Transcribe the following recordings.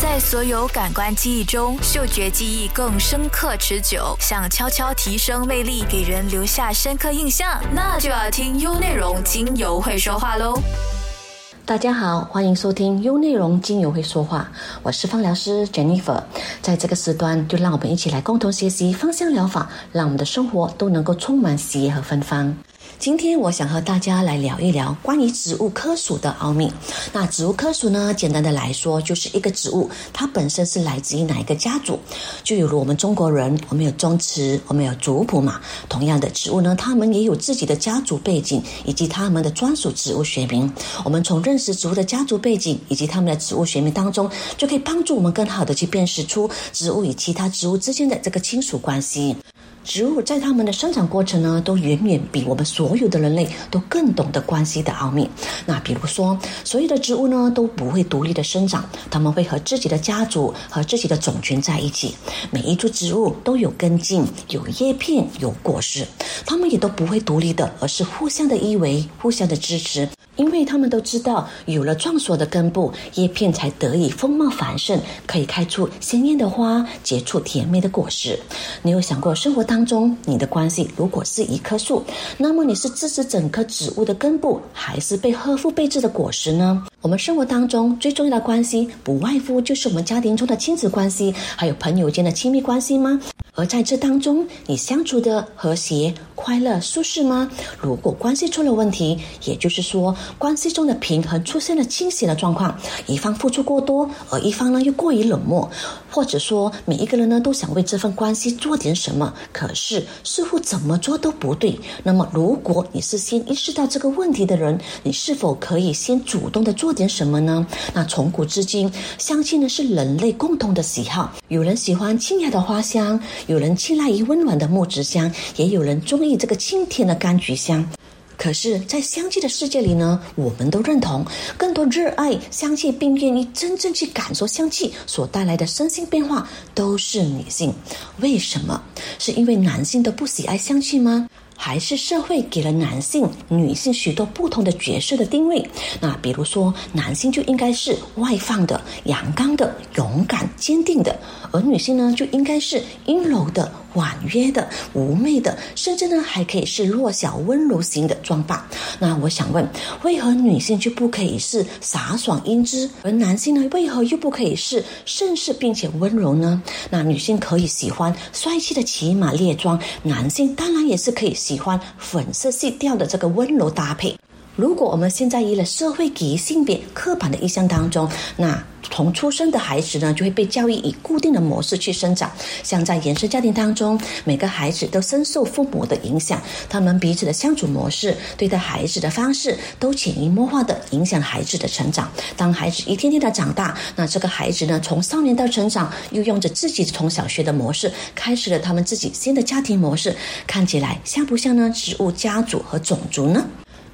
在所有感官记忆中，嗅觉记忆更深刻持久。想悄悄提升魅力，给人留下深刻印象，那就要听优内容精油会说话喽。大家好，欢迎收听优内容精油会说话，我是芳疗师 Jennifer。在这个时段，就让我们一起来共同学习芳香疗法，让我们的生活都能够充满喜悦和芬芳。今天我想和大家来聊一聊关于植物科属的奥秘。那植物科属呢，简单的来说，就是一个植物它本身是来自于哪一个家族。就犹如我们中国人，我们有宗祠，我们有族谱嘛。同样的植物呢，它们也有自己的家族背景以及它们的专属植物学名。我们从认识植物的家族背景以及它们的植物学名当中，就可以帮助我们更好的去辨识出植物与其他植物之间的这个亲属关系。植物在它们的生长过程呢，都远远比我们所有的人类都更懂得关系的奥秘。那比如说，所有的植物呢都不会独立的生长，它们会和自己的家族和自己的种群在一起。每一株植物都有根茎、有叶片、有果实，它们也都不会独立的，而是互相的依偎、互相的支持。因为他们都知道，有了壮硕的根部，叶片才得以丰茂繁盛，可以开出鲜艳的花，结出甜美的果实。你有想过，生活当中你的关系如果是一棵树，那么你是支持整棵植物的根部，还是被呵护备至的果实呢？我们生活当中最重要的关系，不外乎就是我们家庭中的亲子关系，还有朋友间的亲密关系吗？而在这当中，你相处的和谐、快乐、舒适吗？如果关系出了问题，也就是说，关系中的平衡出现了倾斜的状况，一方付出过多，而一方呢又过于冷漠，或者说每一个人呢都想为这份关系做点什么，可是似乎怎么做都不对。那么，如果你是先意识到这个问题的人，你是否可以先主动的做点什么呢？那从古至今，相信呢是人类共同的喜好，有人喜欢清雅的花香。有人青睐于温暖的木质香，也有人中意这个清甜的柑橘香。可是，在香气的世界里呢，我们都认同，更多热爱香气并愿意真正去感受香气所带来的身心变化，都是女性。为什么？是因为男性都不喜爱香气吗？还是社会给了男性、女性许多不同的角色的定位。那比如说，男性就应该是外放的、阳刚的、勇敢、坚定的，而女性呢，就应该是阴柔的。婉约的、妩媚的，甚至呢还可以是弱小温柔型的装扮。那我想问，为何女性就不可以是飒爽英姿，而男性呢为何又不可以是盛世并且温柔呢？那女性可以喜欢帅气的骑马猎装，男性当然也是可以喜欢粉色系调的这个温柔搭配。如果我们现在依了社会给予性别刻板的印象当中，那从出生的孩子呢，就会被教育以固定的模式去生长。像在原生家庭当中，每个孩子都深受父母的影响，他们彼此的相处模式、对待孩子的方式，都潜移默化的影响孩子的成长。当孩子一天天的长大，那这个孩子呢，从少年到成长，又用着自己从小学的模式，开始了他们自己新的家庭模式。看起来像不像呢？植物家族和种族呢？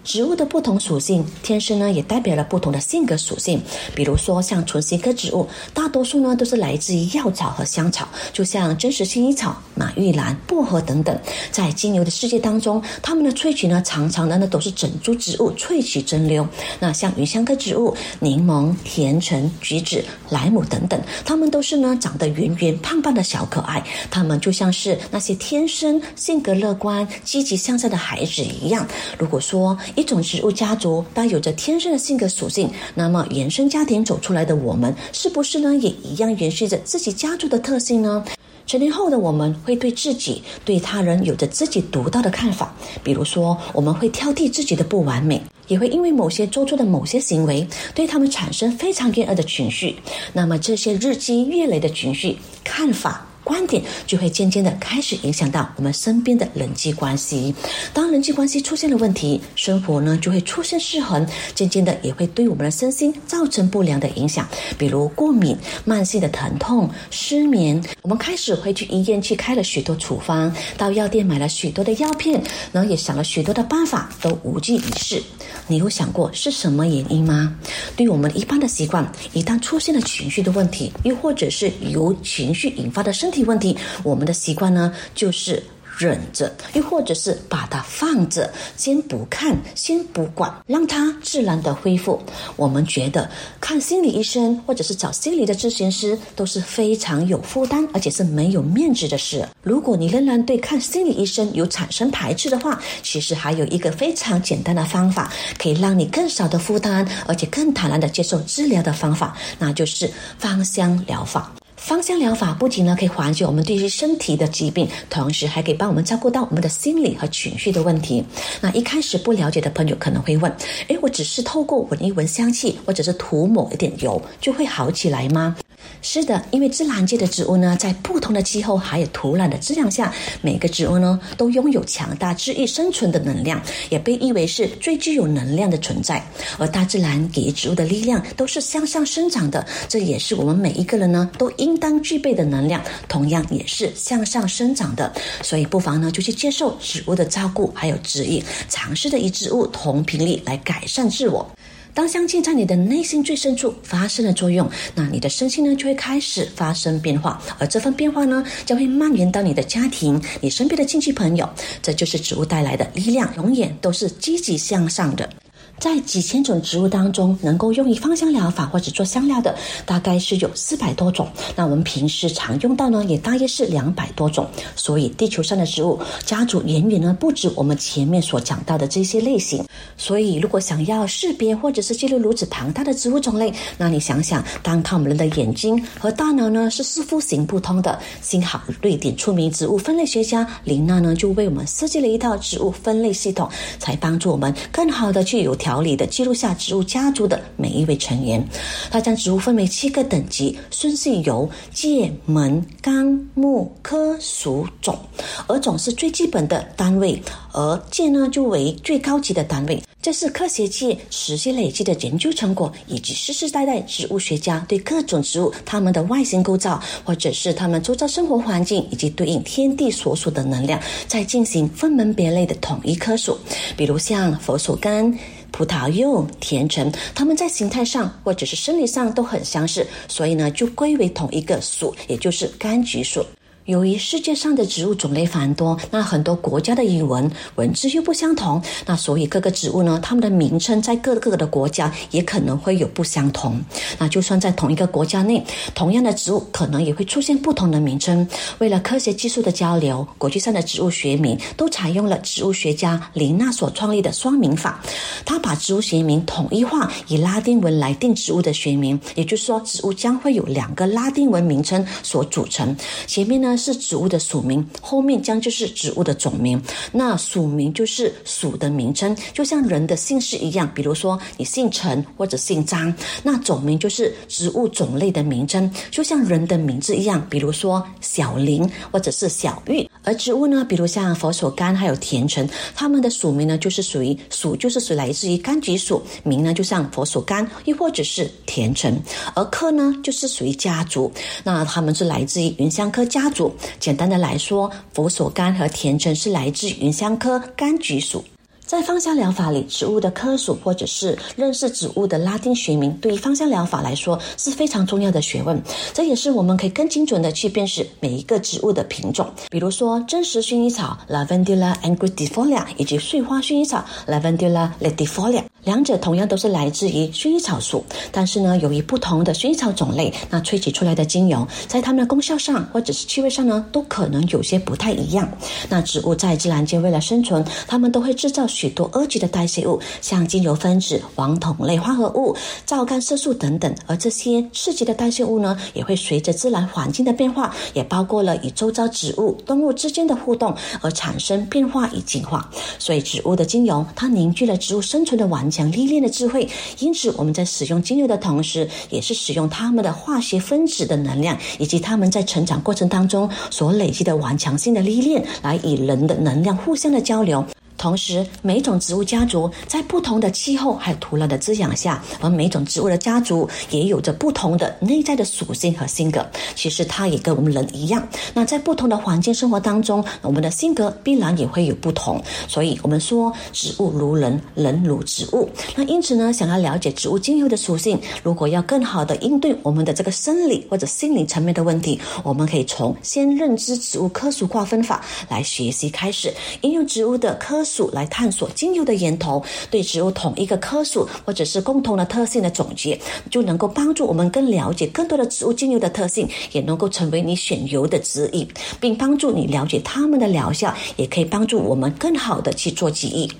植物的不同属性，天生呢也代表了不同的性格属性。比如说，像唇形科植物，大多数呢都是来自于药草和香草，就像真实薰衣草、马玉兰、薄荷等等。在精油的世界当中，它们的萃取呢，常常呢都是整株植物萃取蒸馏。那像芸香科植物，柠檬、甜橙、橘子、莱姆等等，它们都是呢长得圆圆胖胖的小可爱。它们就像是那些天生性格乐观、积极向上的孩子一样。如果说，一种植物家族带有着天生的性格属性，那么原生家庭走出来的我们，是不是呢也一样延续着自己家族的特性呢？成年后的我们会对自己、对他人有着自己独到的看法，比如说我们会挑剔自己的不完美，也会因为某些做出的某些行为，对他们产生非常厌恶的情绪。那么这些日积月累的情绪、看法。观点就会渐渐的开始影响到我们身边的人际关系。当人际关系出现了问题，生活呢就会出现失衡，渐渐的也会对我们的身心造成不良的影响，比如过敏、慢性的疼痛、失眠。我们开始会去医院去开了许多处方，到药店买了许多的药片，然后也想了许多的办法，都无济于事。你有想过是什么原因吗？对于我们一般的习惯，一旦出现了情绪的问题，又或者是由情绪引发的身体问题，我们的习惯呢，就是忍着，又或者是把它放着，先不看，先不管，让它自然的恢复。我们觉得看心理医生或者是找心理的咨询师都是非常有负担，而且是没有面子的事。如果你仍然对看心理医生有产生排斥的话，其实还有一个非常简单的方法，可以让你更少的负担，而且更坦然的接受治疗的方法，那就是芳香疗法。芳香疗法不仅呢可以缓解我们对于身体的疾病，同时还可以帮我们照顾到我们的心理和情绪的问题。那一开始不了解的朋友可能会问：诶，我只是透过闻一闻香气，或者是涂抹一点油，就会好起来吗？是的，因为自然界的植物呢，在不同的气候还有土壤的质量下，每个植物呢都拥有强大治愈生存的能量，也被誉为是最具有能量的存在。而大自然给予植物的力量都是向上生长的，这也是我们每一个人呢都应当具备的能量，同样也是向上生长的。所以不妨呢就去接受植物的照顾，还有指引，尝试的与植物同频率来改善自我。当香气在你的内心最深处发生了作用，那你的身心呢就会开始发生变化，而这份变化呢将会蔓延到你的家庭、你身边的亲戚朋友。这就是植物带来的力量，永远都是积极向上的。在几千种植物当中，能够用于芳香疗法或者做香料的，大概是有四百多种。那我们平时常用到呢，也大约是两百多种。所以地球上的植物家族远远呢不止我们前面所讲到的这些类型。所以，如果想要识别或者是记录如此庞大的植物种类，那你想想，单靠我们人的眼睛和大脑呢是似乎行不通的。幸好，瑞典出名植物分类学家林娜呢就为我们设计了一套植物分类系统，才帮助我们更好的去有条理的记录下植物家族的每一位成员。他将植物分为七个等级，顺序由界、门、纲、目、科、属、种，而种是最基本的单位，而界呢就为最高级的单位。这是科学界持续累积的研究成果，以及世世代代植物学家对各种植物它们的外形构造，或者是它们周遭生活环境以及对应天地所属的能量，在进行分门别类的统一科属。比如像佛手柑、葡萄柚、甜橙，它们在形态上或者是生理上都很相似，所以呢就归为同一个属，也就是柑橘属。由于世界上的植物种类繁多，那很多国家的语文文字又不相同，那所以各个植物呢，它们的名称在各个的国家也可能会有不相同。那就算在同一个国家内，同样的植物可能也会出现不同的名称。为了科学技术的交流，国际上的植物学名都采用了植物学家林娜所创立的双名法。他把植物学名统一化，以拉丁文来定植物的学名，也就是说，植物将会有两个拉丁文名称所组成。前面呢。是植物的属名，后面将就是植物的种名。那属名就是属的名称，就像人的姓氏一样。比如说你姓陈或者姓张，那种名就是植物种类的名称，就像人的名字一样。比如说小林或者是小玉。而植物呢，比如像佛手柑还有甜橙，它们的属名呢就是属于属，就是属来自于柑橘属，名呢就像佛手柑又或者是甜橙。而科呢就是属于家族，那它们是来自于芸香科家族。简单的来说，佛手柑和甜橙是来自芸香科柑橘属。在芳香疗法里，植物的科属或者是认识植物的拉丁学名，对于芳香疗法来说是非常重要的学问。这也是我们可以更精准的去辨识每一个植物的品种。比如说，真实薰衣草 （Lavandula angustifolia） 以及碎花薰衣草 （Lavandula latifolia）。两者同样都是来自于薰衣草属，但是呢，由于不同的薰衣草种类，那萃取出来的精油在它们的功效上或者是气味上呢，都可能有些不太一样。那植物在自然界为了生存，它们都会制造许多二级的代谢物，像精油分子、黄酮类化合物、皂苷色素等等。而这些刺激的代谢物呢，也会随着自然环境的变化，也包括了与周遭植物、动物之间的互动而产生变化与进化。所以，植物的精油它凝聚了植物生存的顽。强历练的智慧，因此我们在使用精油的同时，也是使用它们的化学分子的能量，以及它们在成长过程当中所累积的顽强性的历练，来与人的能量互相的交流。同时，每种植物家族在不同的气候还有土壤的滋养下，而每种植物的家族也有着不同的内在的属性和性格。其实，它也跟我们人一样。那在不同的环境生活当中，我们的性格必然也会有不同。所以，我们说植物如人，人如植物。那因此呢，想要了解植物精油的属性，如果要更好的应对我们的这个生理或者心理层面的问题，我们可以从先认知植物科属划分法来学习开始，应用植物的科。属来探索精油的源头，对植物同一个科属或者是共同的特性的总结，就能够帮助我们更了解更多的植物精油的特性，也能够成为你选油的指引，并帮助你了解它们的疗效，也可以帮助我们更好的去做记忆。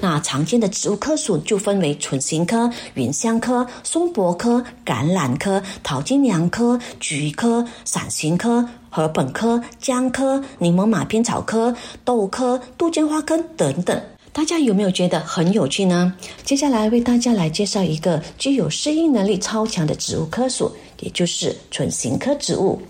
那常见的植物科属就分为唇形科、芸香科、松柏科、橄榄科、桃金娘科、菊科、伞形科。和本科、姜科、柠檬马鞭草科、豆科、杜鹃花科等等，大家有没有觉得很有趣呢？接下来为大家来介绍一个具有适应能力超强的植物科属。也就是唇形科植物，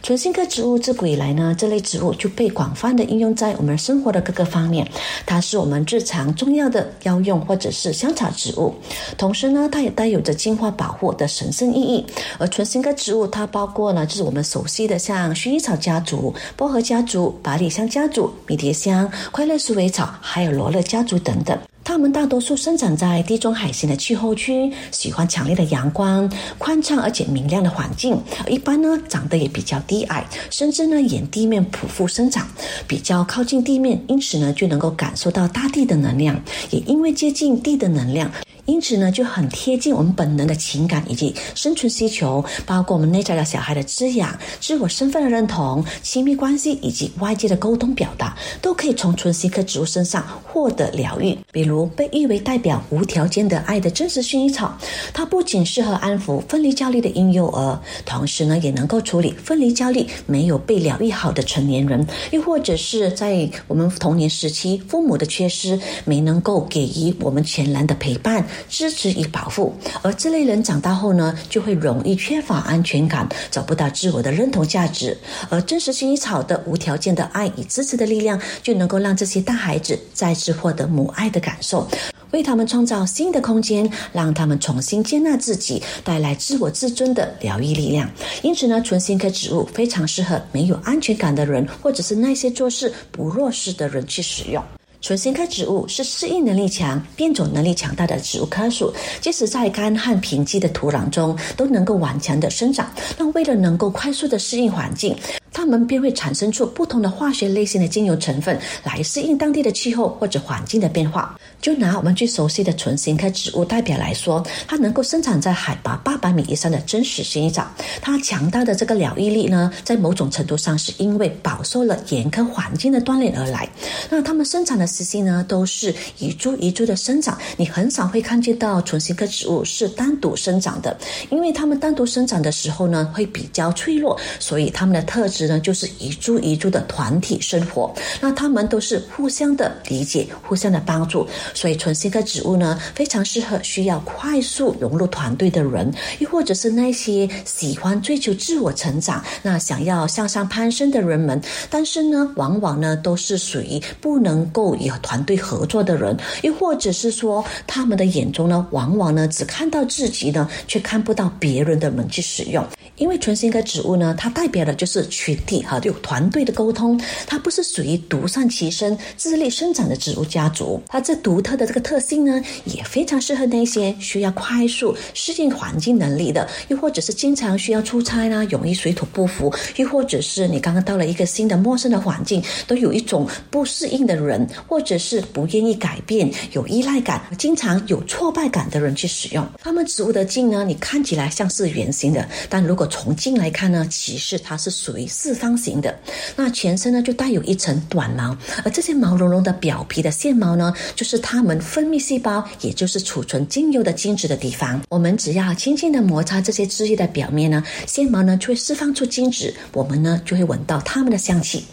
唇形科植物自古以来呢，这类植物就被广泛的应用在我们生活的各个方面。它是我们日常重要的药用或者是香草植物，同时呢，它也带有着净化保护的神圣意义。而唇形科植物，它包括呢，就是我们熟悉的像薰衣草家族、薄荷家族、百里香家族、迷迭香、快乐鼠尾草，还有罗勒家族等等。它们大多数生长在地中海型的气候区，喜欢强烈的阳光、宽敞而且明亮的环境。一般呢，长得也比较低矮，甚至呢沿地面匍匐生长，比较靠近地面，因此呢就能够感受到大地的能量。也因为接近地的能量。因此呢，就很贴近我们本能的情感以及生存需求，包括我们内在的小孩的滋养、自我身份的认同、亲密关系以及外界的沟通表达，都可以从纯西科植物身上获得疗愈。比如被誉为代表无条件的爱的真实薰衣草，它不仅适合安抚分离焦虑的婴幼儿，同时呢，也能够处理分离焦虑没有被疗愈好的成年人，又或者是在我们童年时期父母的缺失，没能够给予我们全然的陪伴。支持与保护，而这类人长大后呢，就会容易缺乏安全感，找不到自我的认同价值。而真实薰衣草的无条件的爱与支持的力量，就能够让这些大孩子再次获得母爱的感受，为他们创造新的空间，让他们重新接纳自己，带来自我自尊的疗愈力量。因此呢，纯心科植物非常适合没有安全感的人，或者是那些做事不弱势的人去使用。纯心科植物是适应能力强、变种能力强大的植物科属，即使在干旱贫瘠的土壤中都能够顽强的生长。那为了能够快速的适应环境。它们便会产生出不同的化学类型的精油成分，来适应当地的气候或者环境的变化。就拿我们最熟悉的唇形科植物代表来说，它能够生长在海拔八百米以上的真实薰衣草。它强大的这个疗愈力呢，在某种程度上是因为饱受了严苛环境的锻炼而来。那它们生长的时期呢，都是一株一株的生长，你很少会看见到唇形科植物是单独生长的，因为它们单独生长的时候呢，会比较脆弱，所以它们的特质。呢，就是一株一株的团体生活，那他们都是互相的理解、互相的帮助，所以纯心科植物呢，非常适合需要快速融入团队的人，又或者是那些喜欢追求自我成长、那想要向上攀升的人们。但是呢，往往呢都是属于不能够与团队合作的人，又或者是说他们的眼中呢，往往呢只看到自己呢，却看不到别人的门去使用。因为纯心科植物呢，它代表的就是群体哈，有团队的沟通，它不是属于独善其身、自力生长的植物家族。它这独特的这个特性呢，也非常适合那些需要快速适应环境能力的，又或者是经常需要出差啦，容易水土不服，又或者是你刚刚到了一个新的陌生的环境，都有一种不适应的人，或者是不愿意改变、有依赖感、经常有挫败感的人去使用。它们植物的茎呢，你看起来像是圆形的，但如果从近来看呢，其实它是属于四方形的。那全身呢就带有一层短毛，而这些毛茸茸的表皮的线毛呢，就是它们分泌细胞，也就是储存精油的精子的地方。我们只要轻轻的摩擦这些枝叶的表面呢，线毛呢就会释放出精子，我们呢就会闻到它们的香气。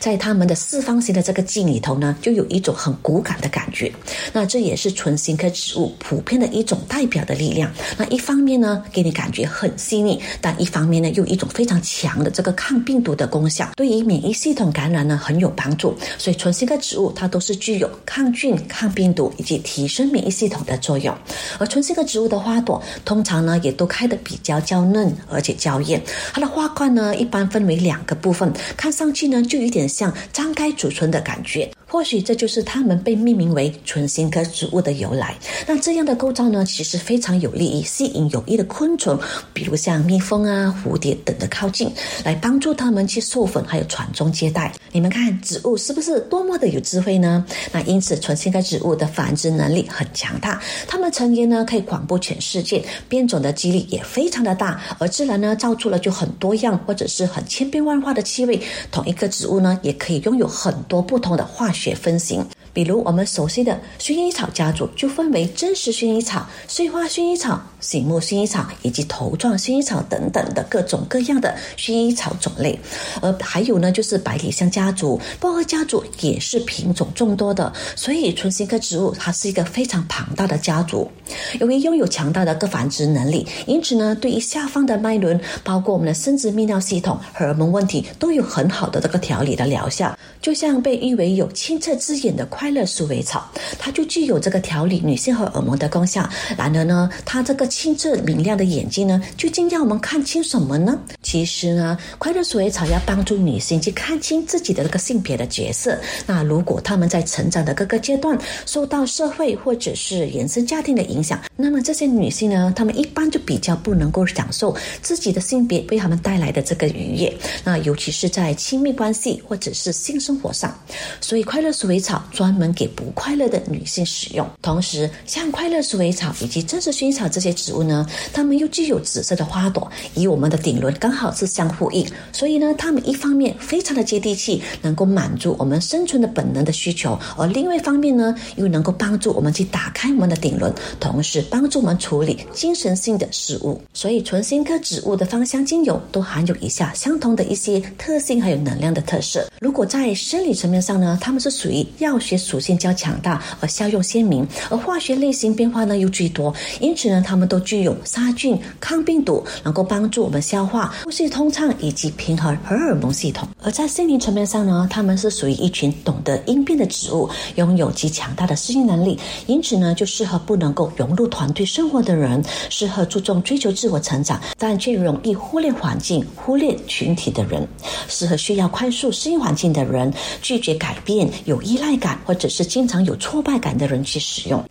在它们的四方形的这个茎里头呢，就有一种很骨感的感觉。那这也是纯形科植物普遍的一种代表的力量。那一方面呢，给你感觉很细腻，但一方面呢，又一种非常强的这个抗病毒的功效，对于免疫系统感染呢很有帮助。所以纯新科植物它都是具有抗菌、抗病毒以及提升免疫系统的作用。而纯新科植物的花朵通常呢也都开得比较娇嫩，而且娇艳。它的花冠呢一般分为两个部分，看上去呢就有点像张开嘴唇的感觉。或许这就是它们被命名为唇形科植物的由来。那这样的构造呢，其实非常有利于吸引有益的昆虫，比如像蜜蜂啊、蝴蝶等的靠近，来帮助它们去授粉，还有传宗接代。你们看，植物是不是多么的有智慧呢？那因此，唇形科植物的繁殖能力很强大，它们成员呢可以广布全世界，变种的几率也非常的大，而自然呢造出了就很多样或者是很千变万化的气味。同一个植物呢，也可以拥有很多不同的化学。学分型，比如我们熟悉的薰衣草家族，就分为真实薰衣草、碎花薰衣草、醒目薰衣草以及头状薰衣草等等的各种各样的薰衣草种类。而还有呢，就是百里香家族、薄荷家族也是品种众多的。所以，纯新科植物它是一个非常庞大的家族。由于拥有强大的各繁殖能力，因此呢，对于下方的脉轮，包括我们的生殖泌尿系统、荷尔蒙问题，都有很好的这个调理的疗效。就像被誉为有清澈之眼的快快乐鼠尾草，它就具有这个调理女性荷尔蒙的功效。然而呢，它这个清澈明亮的眼睛呢，究竟让我们看清什么呢？其实呢，快乐鼠尾草要帮助女性去看清自己的这个性别的角色。那如果她们在成长的各个阶段受到社会或者是原生家庭的影响，那么这些女性呢，她们一般就比较不能够享受自己的性别为她们带来的这个愉悦。那尤其是在亲密关系或者是性生活上，所以快乐鼠尾草专门给不快乐的女性使用。同时，像快乐鼠尾草以及真实薰衣草这些植物呢，它们又具有紫色的花朵，与我们的顶轮刚好是相呼应。所以呢，它们一方面非常的接地气，能够满足我们生存的本能的需求；而另外一方面呢，又能够帮助我们去打开我们的顶轮，同时帮助我们处理精神性的事物。所以，纯新科植物的芳香精油都含有以下相同的一些特性，还有能量的特色。如果在生理层面上呢，它们是属于药学属性较强大，而效用鲜明；而化学类型变化呢又最多，因此呢，它们都具有杀菌、抗病毒，能够帮助我们消化、呼吸通畅以及平衡荷尔蒙系统。而在心灵层面上呢，它们是属于一群懂得应变的植物，拥有极强大的适应能力，因此呢，就适合不能够融入团队生活的人，适合注重追求自我成长，但却容易忽略环境、忽略群体的人，适合需要快速适应环境的人，拒绝改变、有依赖感。或者是经常有挫败感的人去使用。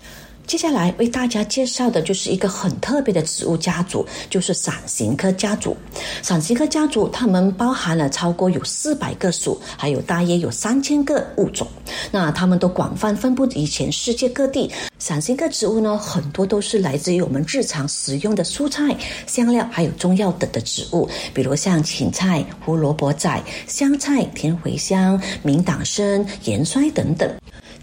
接下来为大家介绍的就是一个很特别的植物家族，就是伞形科家族。伞形科家族它们包含了超过有四百个属，还有大约有三千个物种。那它们都广泛分布于全世界各地。伞形科植物呢，很多都是来自于我们日常食用的蔬菜、香料，还有中药等的植物，比如像芹菜、胡萝卜仔、香菜、甜茴香、明党参、盐酸等等。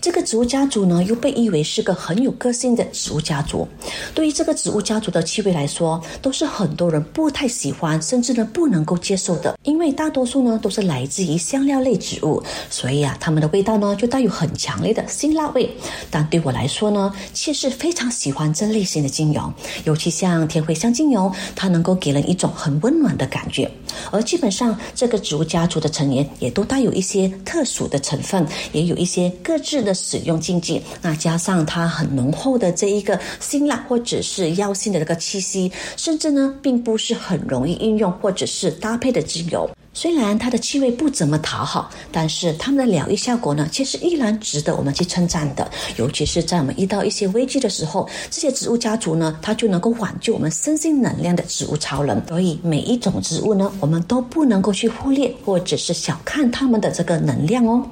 这个植物家族呢，又被誉为是个很有个性的植物家族。对于这个植物家族的气味来说，都是很多人不太喜欢，甚至呢不能够接受的。因为大多数呢都是来自于香料类植物，所以啊，它们的味道呢就带有很强烈的辛辣味。但对我来说呢，却是非常喜欢这类型的精油，尤其像天茴香精油，它能够给人一种很温暖的感觉。而基本上，这个植物家族的成员也都带有一些特殊的成分，也有一些各自的。使用禁忌，那加上它很浓厚的这一个辛辣或者是药性的这个气息，甚至呢，并不是很容易运用或者是搭配的精油。虽然它的气味不怎么讨好，但是它们的疗愈效果呢，其实依然值得我们去称赞的。尤其是在我们遇到一些危机的时候，这些植物家族呢，它就能够挽救我们身心能量的植物超人。所以每一种植物呢，我们都不能够去忽略或者是小看它们的这个能量哦。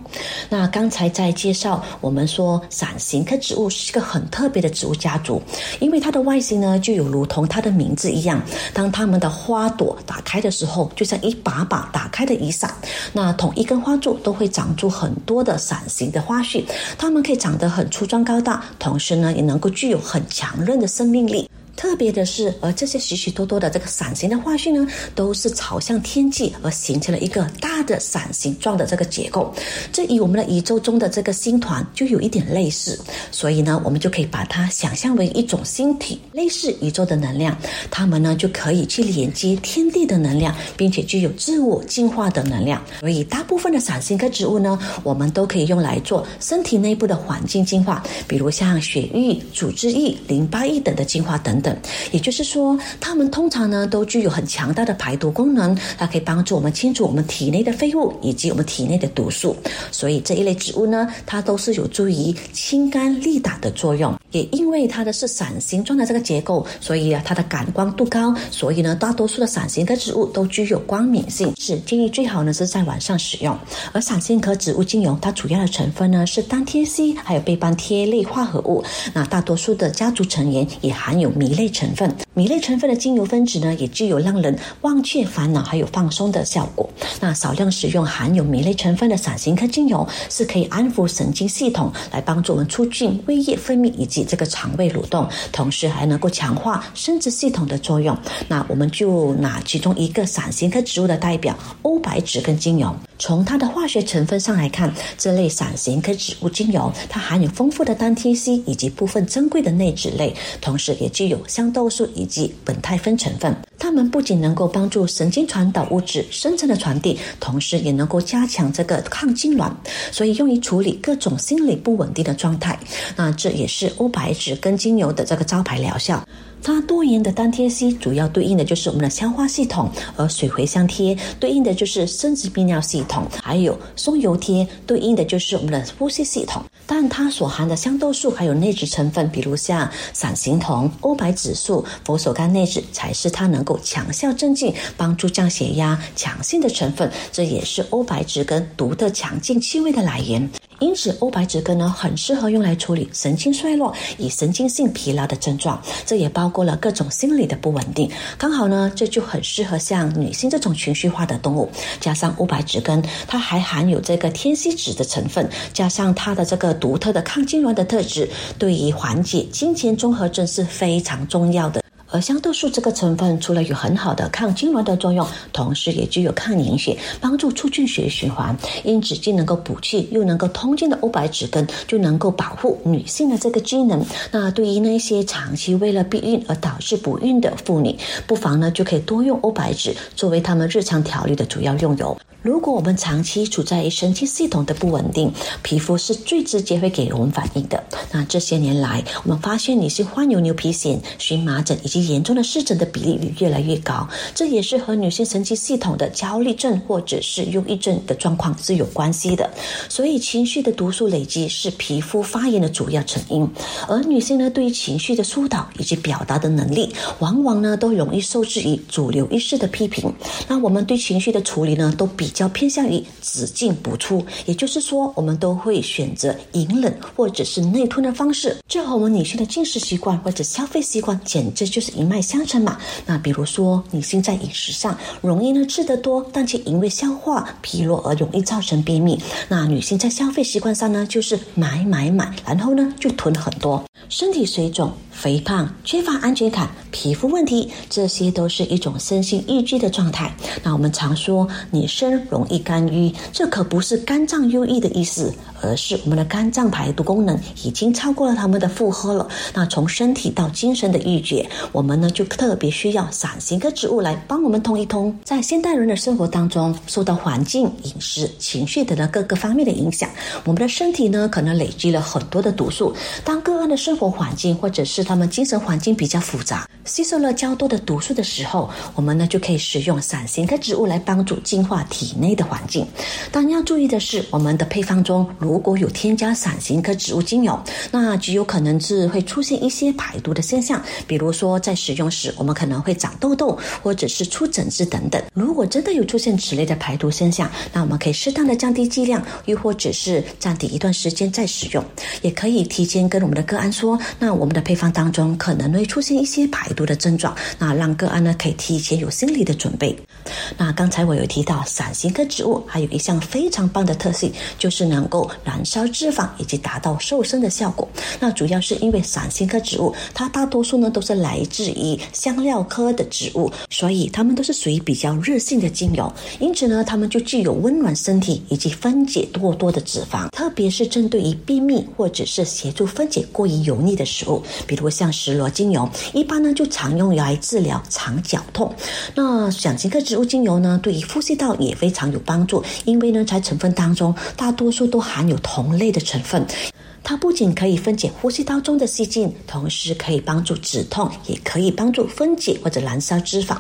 那刚才在介绍，我们说伞形科植物是一个很特别的植物家族，因为它的外形呢，就有如同它的名字一样，当它们的花朵打开的时候，就像一把把。打开的雨伞，那同一根花柱都会长出很多的伞形的花絮，它们可以长得很粗壮高大，同时呢也能够具有很强韧的生命力。特别的是，而这些许许多多的这个伞形的花絮呢，都是朝向天际而形成了一个大的伞形状的这个结构。这与我们的宇宙中的这个星团就有一点类似，所以呢，我们就可以把它想象为一种星体，类似宇宙的能量。它们呢就可以去连接天地的能量，并且具有自我进化的能量。所以，大部分的伞形科植物呢，我们都可以用来做身体内部的环境净化，比如像血液、组织液、淋巴液等的净化等等。等也就是说，它们通常呢都具有很强大的排毒功能，它可以帮助我们清除我们体内的废物以及我们体内的毒素。所以这一类植物呢，它都是有助于清肝利胆的作用。也因为它的是伞形状的这个结构，所以啊，它的感光度高，所以呢，大多数的伞形科植物都具有光敏性，是建议最好呢是在晚上使用。而伞形科植物精油，它主要的成分呢是单萜烯，还有倍半萜类化合物。那大多数的家族成员也含有醚类成分。米类成分的精油分子呢，也具有让人忘却烦恼还有放松的效果。那少量使用含有米类成分的伞形科精油，是可以安抚神经系统，来帮助我们促进胃液分泌以及这个肠胃蠕动，同时还能够强化生殖系统的作用。那我们就拿其中一个伞形科植物的代表欧白芷根精油，从它的化学成分上来看，这类伞形科植物精油它含有丰富的单萜烯以及部分珍贵的内酯类，同时也具有香豆素。以及苯酞酚成分，它们不仅能够帮助神经传导物质深层的传递，同时也能够加强这个抗痉挛，所以用于处理各种心理不稳定的状态。那这也是欧白芷跟精油的这个招牌疗效。它多元的单萜烯主要对应的就是我们的消化系统，而水茴香贴对应的就是生殖泌尿系统，还有松油贴对应的就是我们的呼吸系统。但它所含的香豆素还有内酯成分，比如像伞形酮、欧白芷素、佛手柑内酯，才是它能够强效镇静、帮助降血压、强性的成分。这也是欧白芷根独特强劲气味的来源。因此，欧白芷根呢，很适合用来处理神经衰弱以神经性疲劳的症状。这也包括了各种心理的不稳定。刚好呢，这就很适合像女性这种情绪化的动物。加上欧白芷根，它还含有这个天锡酯的成分，加上它的这个独特的抗痉挛的特质，对于缓解金钱综合症是非常重要的。而香豆素这个成分，除了有很好的抗痉挛的作用，同时也具有抗凝血、帮助促进血液循环。因此，既能够补气又能够通经的欧白芷根，就能够保护女性的这个机能。那对于那些长期为了避孕而导致不孕的妇女，不妨呢就可以多用欧白芷作为他们日常调理的主要用油。如果我们长期处在神经系统的不稳定，皮肤是最直接会给我们反应的。那这些年来，我们发现女性患有牛皮癣、荨麻疹以及严重的湿疹的比例率越来越高，这也是和女性神经系统的焦虑症或者是忧郁症的状况是有关系的。所以，情绪的毒素累积是皮肤发炎的主要成因。而女性呢，对于情绪的疏导以及表达的能力，往往呢都容易受制于主流意识的批评。那我们对情绪的处理呢，都比。较偏向于只进不出，也就是说，我们都会选择隐忍或者是内吞的方式。这和我们女性的进食习惯或者消费习惯简直就是一脉相承嘛。那比如说，女性在饮食上容易呢吃得多，但却因为消化疲弱而容易造成便秘。那女性在消费习惯上呢，就是买买买，然后呢就囤了很多，身体水肿。肥胖、缺乏安全感、皮肤问题，这些都是一种身心郁的状态。那我们常说女生容易肝郁，这可不是肝脏忧郁的意思，而是我们的肝脏排毒功能已经超过了他们的负荷了。那从身体到精神的郁结，我们呢就特别需要伞形科植物来帮我们通一通。在现代人的生活当中，受到环境、饮食、情绪等的各个方面的影响，我们的身体呢可能累积了很多的毒素。当个案的生活环境或者是他们精神环境比较复杂，吸收了较多的毒素的时候，我们呢就可以使用伞形科植物来帮助净化体体内的环境。但要注意的是，我们的配方中如果有添加伞形科植物精油，那极有可能是会出现一些排毒的现象，比如说在使用时我们可能会长痘痘，或者是出疹子等等。如果真的有出现此类的排毒现象，那我们可以适当的降低剂量，又或者是暂停一段时间再使用，也可以提前跟我们的个案说，那我们的配方当。中可能会出现一些排毒的症状，那让个案呢可以提前有心理的准备。那刚才我有提到伞形形科植物还有一项非常棒的特性，就是能够燃烧脂肪以及达到瘦身的效果。那主要是因为伞形科植物它大多数呢都是来自于香料科的植物，所以它们都是属于比较热性的精油。因此呢，它们就具有温暖身体以及分解过多的脂肪，特别是针对于便秘或者是协助分解过于油腻的食物，比如像石螺精油，一般呢就常用来治疗肠绞痛。那响金科植物精油呢，对于呼吸道也非常有帮助，因为呢，在成分当中大多数都含有同类的成分。它不仅可以分解呼吸道中的细菌，同时可以帮助止痛，也可以帮助分解或者燃烧脂肪。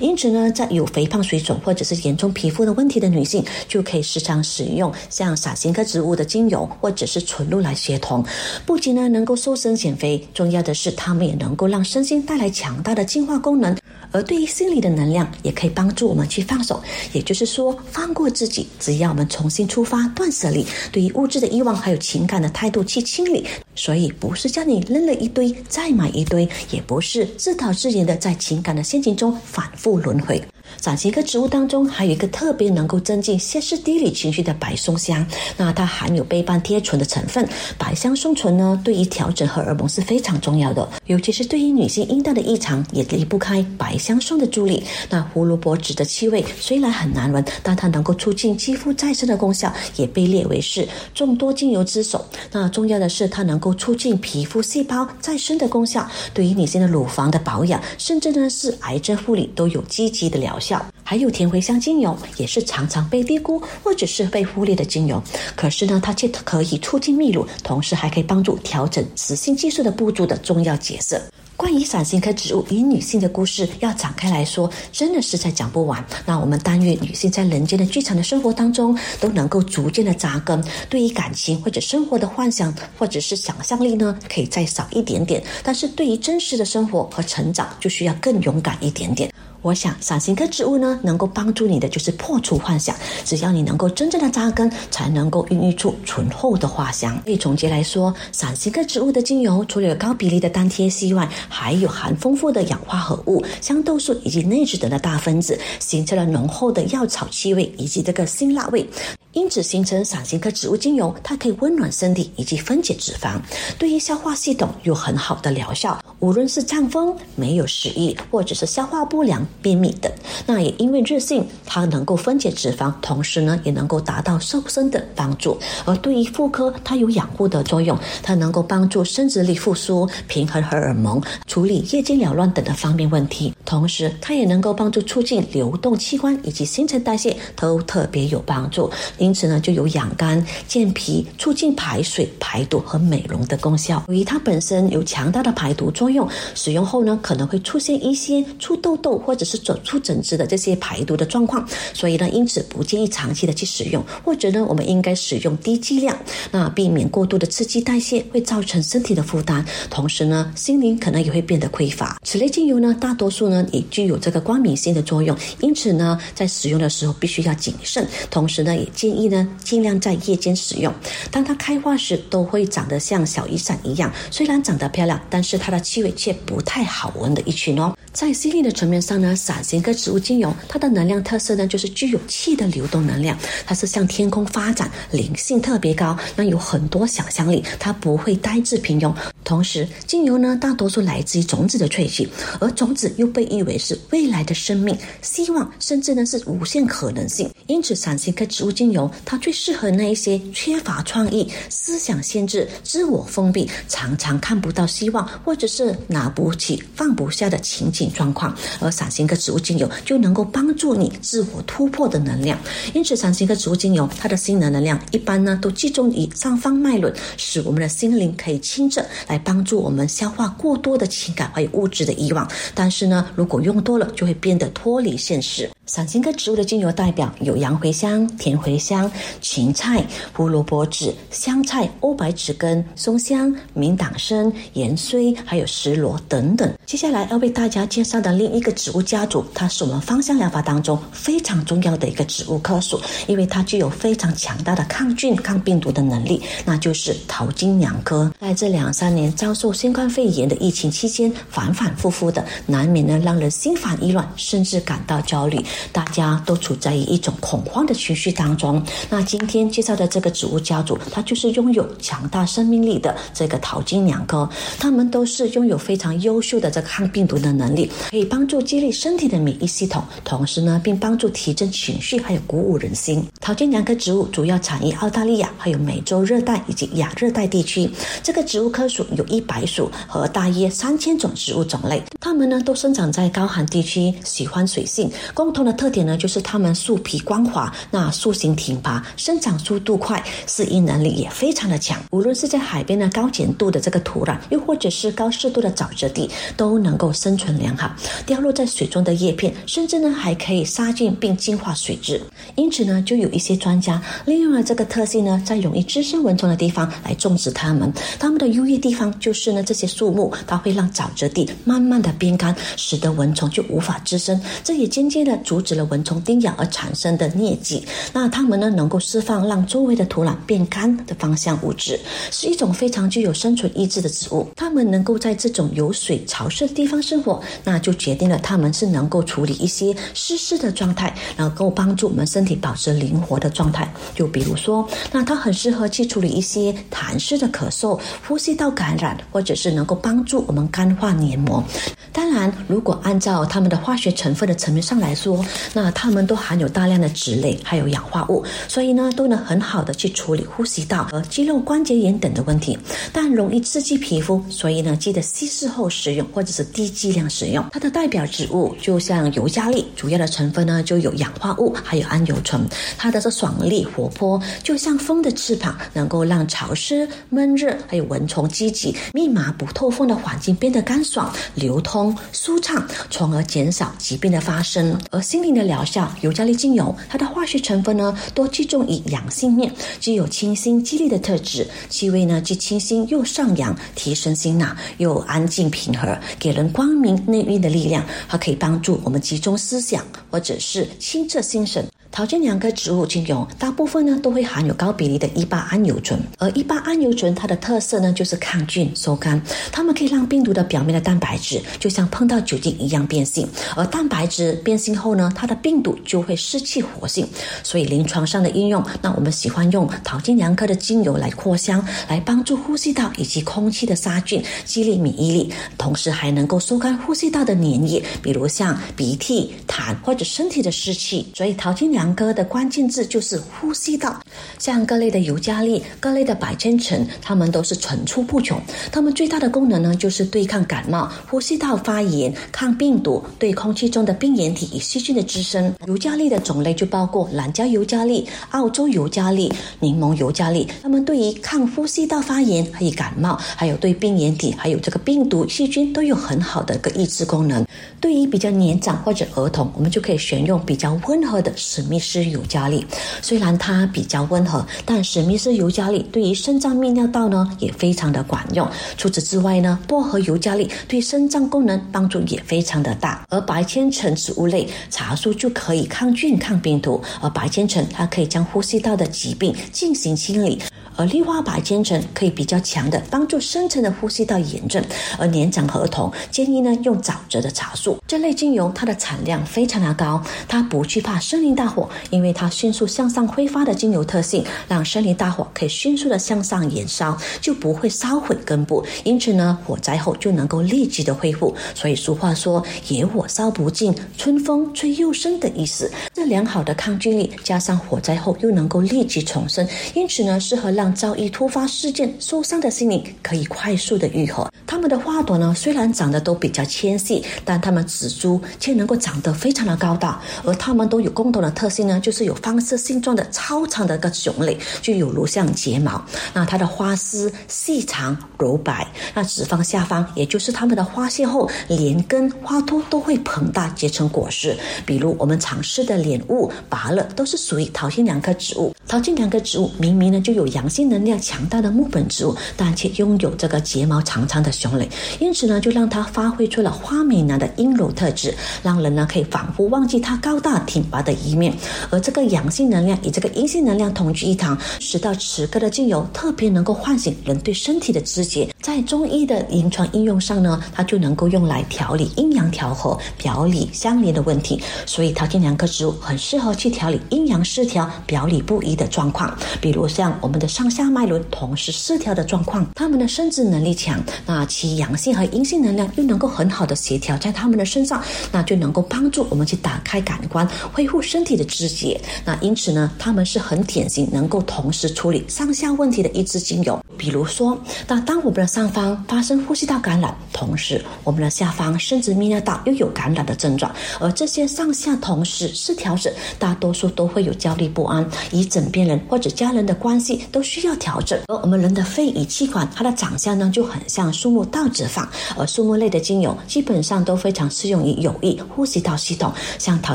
因此呢，在有肥胖、水肿或者是严重皮肤的问题的女性，就可以时常使用像伞形科植物的精油或者是纯露来协同。不仅呢能够瘦身减肥，重要的是它们也能够让身心带来强大的净化功能。而对于心理的能量，也可以帮助我们去放手，也就是说，放过自己。只要我们重新出发，断舍离，对于物质的欲望还有情感的态度去清理。所以，不是叫你扔了一堆再买一堆，也不是自导自演的在情感的陷阱中反复轮回。伞形科植物当中还有一个特别能够增进歇斯底里情绪的白松香，那它含有倍半贴醇的成分。白香松醇呢，对于调整荷尔蒙是非常重要的，尤其是对于女性阴道的异常，也离不开白香松的助力。那胡萝卜籽的气味虽然很难闻，但它能够促进肌肤再生的功效，也被列为是众多精油之首。那重要的是，它能够促进皮肤细胞再生的功效，对于女性的乳房的保养，甚至呢是癌症护理都有积极的疗。效还有甜茴香精油也是常常被低估或者是被忽略的精油，可是呢，它却可以促进泌乳，同时还可以帮助调整雌性激素的不足的重要角色。关于伞形科植物与女性的故事，要展开来说，真的是在讲不完。那我们但愿女性在人间的剧场的生活当中，都能够逐渐的扎根，对于感情或者生活的幻想或者是想象力呢，可以再少一点点，但是对于真实的生活和成长，就需要更勇敢一点点。我想，伞形科植物呢，能够帮助你的就是破除幻想。只要你能够真正的扎根，才能够孕育出醇厚的花香。所以总结来说，伞形科植物的精油除了有高比例的单萜烯外，还有含丰富的氧化合物、香豆素以及内酯等的大分子，形成了浓厚的药草气味以及这个辛辣味。因此，形成伞形科植物精油，它可以温暖身体以及分解脂肪，对于消化系统有很好的疗效。无论是胀风、没有食欲，或者是消化不良、便秘等，那也因为热性，它能够分解脂肪，同时呢，也能够达到瘦身的帮助。而对于妇科，它有养护的作用，它能够帮助生殖力复苏、平衡荷尔蒙、处理月经缭乱等的方面问题。同时，它也能够帮助促进流动器官以及新陈代谢，都特别有帮助。因此呢，就有养肝、健脾、促进排水、排毒和美容的功效。由于它本身有强大的排毒作用，用使用后呢，可能会出现一些出痘痘或者是走出疹子的这些排毒的状况。所以呢，因此不建议长期的去使用，或者呢，我们应该使用低剂量，那避免过度的刺激代谢，会造成身体的负担。同时呢，心灵可能也会变得匮乏。此类精油呢，大多数呢也具有这个光明性的作用，因此呢，在使用的时候必须要谨慎。同时呢，也建议呢，尽量在夜间使用。当它开花时，都会长得像小雨伞一样。虽然长得漂亮，但是它的气味却不太好闻的一群哦。在心理的层面上呢，伞形科植物精油，它的能量特色呢，就是具有气的流动能量，它是向天空发展，灵性特别高，那有很多想象力，它不会呆滞平庸。同时，精油呢，大多数来自于种子的萃取，而种子又被誉为是未来的生命、希望，甚至呢是无限可能性。因此，伞形科植物精油，它最适合那一些缺乏创意、思想限制、自我封闭、常常看不到希望，或者是拿不起、放不下的情景。状况，而伞形科植物精油就能够帮助你自我突破的能量。因此，伞形科植物精油它的心能能量一般呢都集中于上方脉轮，使我们的心灵可以清澈，来帮助我们消化过多的情感还有物质的遗忘。但是呢，如果用多了，就会变得脱离现实。伞形科植物的精油代表有洋茴香、甜茴香、芹菜、胡萝卜籽、香菜、欧白芷根、松香、明党参、盐荽，还有石螺等等。接下来要为大家介绍的另一个植物家族，它是我们芳香疗法当中非常重要的一个植物科属，因为它具有非常强大的抗菌、抗病毒的能力，那就是桃金娘科。在这两三年遭受新冠肺炎的疫情期间，反反复复的，难免呢让人心烦意乱，甚至感到焦虑。大家都处在于一种恐慌的情绪当中。那今天介绍的这个植物家族，它就是拥有强大生命力的这个淘金娘科，它们都是拥有非常优秀的这个抗病毒的能力，可以帮助激励身体的免疫系统，同时呢，并帮助提振情绪，还有鼓舞人心。淘金娘科植物主要产于澳大利亚，还有美洲热带以及亚热带地区。这个植物科属有一百属和大约三千种植物种类，它们呢都生长在高寒地区，喜欢水性。共同的特点呢就是它们树皮光滑，那树形挺拔，生长速度快，适应能力也非常的强。无论是在海边的高碱度的这个土壤，又或者是高湿度的沼泽地，都能够生存良好。掉落在水中的叶片，甚至呢还可以杀菌并净化水质。因此呢，就有一些专家利用了这个特性呢，在容易滋生蚊虫的地方来种植它们。它们的优越地方就是呢，这些树木它会让沼泽地慢慢的变干，使得蚊虫就无法滋生，这也间接的阻阻止了蚊虫叮咬而产生的疟疾。那它们呢，能够释放让周围的土壤变干的芳香物质，是一种非常具有生存意志的植物。它们能够在这种有水潮湿的地方生活，那就决定了它们是能够处理一些湿湿的状态，能够帮助我们身体保持灵活的状态。就比如说，那它很适合去处理一些痰湿的咳嗽。呼吸道感染，或者是能够帮助我们干化黏膜。当然，如果按照它们的化学成分的层面上来说，那它们都含有大量的脂类，还有氧化物，所以呢，都能很好的去处理呼吸道和肌肉关节炎等的问题。但容易刺激皮肤，所以呢，记得稀释后使用，或者是低剂量使用。它的代表植物就像尤加利，主要的成分呢就有氧化物，还有氨油醇。它的这爽利活泼，就像风的翅膀，能够让潮湿闷热。还有蚊虫积集、密码不透风的环境变得干爽、流通、舒畅，从而减少疾病的发生。而心灵的疗效，尤加利精油，它的化学成分呢，多集中于阳性面，具有清新激励的特质。气味呢，既清新又上扬，提升心脑，又安静平和，给人光明内蕴的力量。它可以帮助我们集中思想，或者是清澈心神。桃金娘科植物精油大部分呢都会含有高比例的一八桉油醇，而一八桉油醇它的特色呢就是抗菌收干，它们可以让病毒的表面的蛋白质就像碰到酒精一样变性，而蛋白质变性后呢，它的病毒就会失去活性。所以临床上的应用，那我们喜欢用桃金娘科的精油来扩香，来帮助呼吸道以及空气的杀菌，激励免疫力，同时还能够收干呼吸道的粘液，比如像鼻涕、痰或者身体的湿气。所以桃金娘。歌的关键字就是呼吸道，像各类的尤加利、各类的百千层，它们都是层出不穷。它们最大的功能呢，就是对抗感冒、呼吸道发炎、抗病毒、对空气中的病原体与细菌的滋生。尤加利的种类就包括蓝椒尤加利、澳洲尤加利、柠檬尤加利。它们对于抗呼吸道发炎、还有感冒，还有对病原体、还有这个病毒细菌都有很好的一个抑制功能。对于比较年长或者儿童，我们就可以选用比较温和的食密。斯尤加利虽然它比较温和，但史密斯尤加利对于肾脏泌尿道呢也非常的管用。除此之外呢，薄荷尤加利对肾脏功能帮助也非常的大。而白千层植物类茶树就可以抗菌抗病毒，而白千层它可以将呼吸道的疾病进行清理。而氯化白千层可以比较强的帮助深层的呼吸道炎症，而年长儿童建议呢用沼泽的茶树这类精油，它的产量非常的高，它不惧怕森林大火，因为它迅速向上挥发的精油特性，让森林大火可以迅速的向上燃烧，就不会烧毁根部，因此呢火灾后就能够立即的恢复。所以俗话说野火烧不尽，春风吹又生的意思。这良好的抗菌力加上火灾后又能够立即重生，因此呢适合让。遭遇突发事件受伤的心灵可以快速的愈合。它们的花朵呢，虽然长得都比较纤细，但它们植株却能够长得非常的高大。而它们都有共同的特性呢，就是有放射性状的超长的一个雄蕾，就有如像睫毛。那它的花丝细长柔白，那直放下方，也就是它们的花谢后，连根花托都会膨大结成果实。比如我们常吃的莲雾、芭乐，都是属于桃心两科植物。桃心两科植物明明呢就有阳性。能量强大的木本植物，但却拥有这个睫毛长长的雄蕾，因此呢，就让它发挥出了花美男的阴柔特质，让人呢可以仿佛忘记它高大挺拔的一面。而这个阳性能量与这个阴性能量同居一堂，使到此刻的精油特别能够唤醒人对身体的知觉。在中医的临床应用上呢，它就能够用来调理阴阳调和、表里相连的问题。所以桃金娘科植物很适合去调理阴阳失调、表里不一的状况，比如像我们的上上下脉轮同时失调的状况。他们的生殖能力强，那其阳性和阴性能量又能够很好的协调在他们的身上，那就能够帮助我们去打开感官，恢复身体的肢节。那因此呢，他们是很典型能够同时处理上下问题的一支精油。比如说，那当我们的上方发生呼吸道感染，同时我们的下方生殖泌尿道又有感染的症状，而这些上下同时失调时，大多数都会有焦虑不安，与枕边人或者家人的关系都需需要调整。而我们人的肺与气管，它的长相呢就很像树木倒置放，而树木类的精油基本上都非常适用于有益呼吸道系统，像桃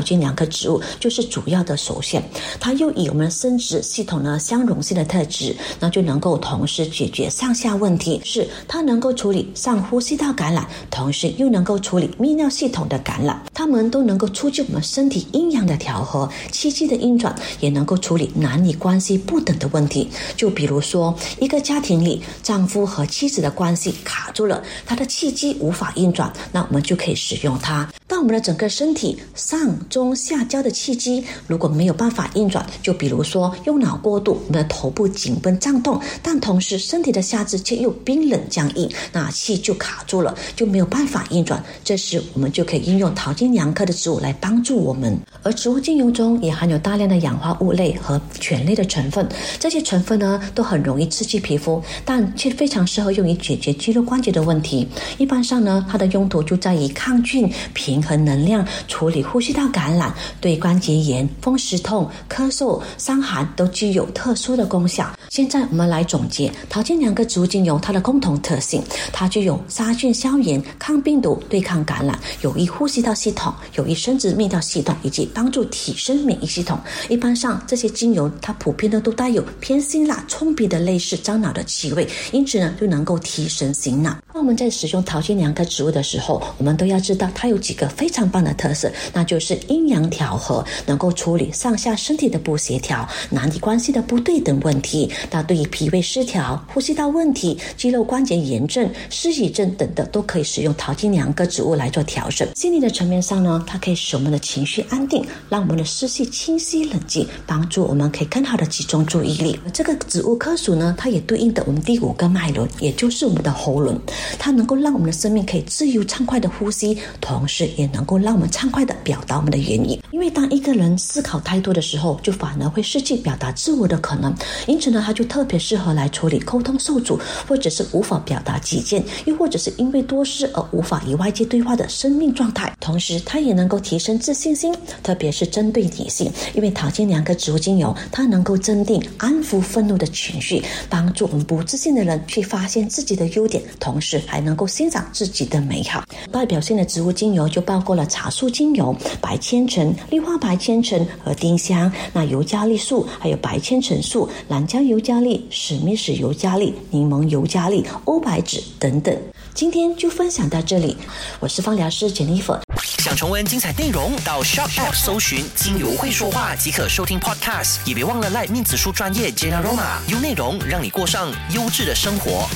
金两棵植物就是主要的首选。它又以我们生殖系统呢相容性的特质，那就能够同时。解决上下问题是它能够处理上呼吸道感染，同时又能够处理泌尿系统的感染，它们都能够促进我们身体阴阳的调和，气机的运转，也能够处理男女关系不等的问题。就比如说，一个家庭里丈夫和妻子的关系卡住了，他的气机无法运转，那我们就可以使用它。当我们的整个身体上中下焦的气机如果没有办法运转，就比如说用脑过度，我们的头部紧绷胀痛，但同时身体的下肢却又冰冷僵硬，那气就卡住了，就没有办法运转。这时我们就可以应用桃金娘科的植物来帮助我们。而植物精油中也含有大量的氧化物类和醛类的成分，这些成分呢都很容易刺激皮肤，但却非常适合用于解决肌肉关节的问题。一般上呢，它的用途就在于抗菌、平。和能量处理呼吸道感染，对关节炎、风湿痛、咳嗽、伤寒都具有特殊的功效。现在我们来总结桃金两个植物精油它的共同特性：它具有杀菌消炎、抗病毒、对抗感染，有益呼吸道系统，有益生殖泌尿系统，以及帮助提升免疫系统。一般上，这些精油它普遍的都带有偏辛辣、冲鼻的类似樟脑的气味，因此呢就能够提神醒脑。那我们在使用桃金两个植物的时候，我们都要知道它有几个。非常棒的特色，那就是阴阳调和，能够处理上下身体的不协调、男女关系的不对等问题。那对于脾胃失调、呼吸道问题、肌肉关节炎症、失语症等的，都可以使用桃金娘个植物来做调整。心理的层面上呢，它可以使我们的情绪安定，让我们的思绪清晰冷静，帮助我们可以更好的集中注意力。这个植物科属呢，它也对应的我们第五个脉轮，也就是我们的喉轮，它能够让我们的生命可以自由畅快的呼吸，同时也。能够让我们畅快的表达我们的言语，因为当一个人思考太多的时候，就反而会失去表达自我的可能。因此呢，他就特别适合来处理沟通受阻，或者是无法表达己见，又或者是因为多事而无法与外界对话的生命状态。同时，它也能够提升自信心，特别是针对女性，因为桃金两个植物精油，它能够镇定、安抚愤怒的情绪，帮助我们不自信的人去发现自己的优点，同时还能够欣赏自己的美好。代表性的植物精油就包。括了茶树精油、白千层、绿化白千层和丁香，那尤加利树，还有白千层树、南姜尤加利、史密斯尤加利、柠檬尤加利、欧白芷等等。今天就分享到这里，我是芳疗师 Jennifer。想重温精彩内容，到 Shop App 搜寻“精油会说话”即可收听 Podcast，也别忘了赖面子书专业 Jenaroma，用内容让你过上优质的生活。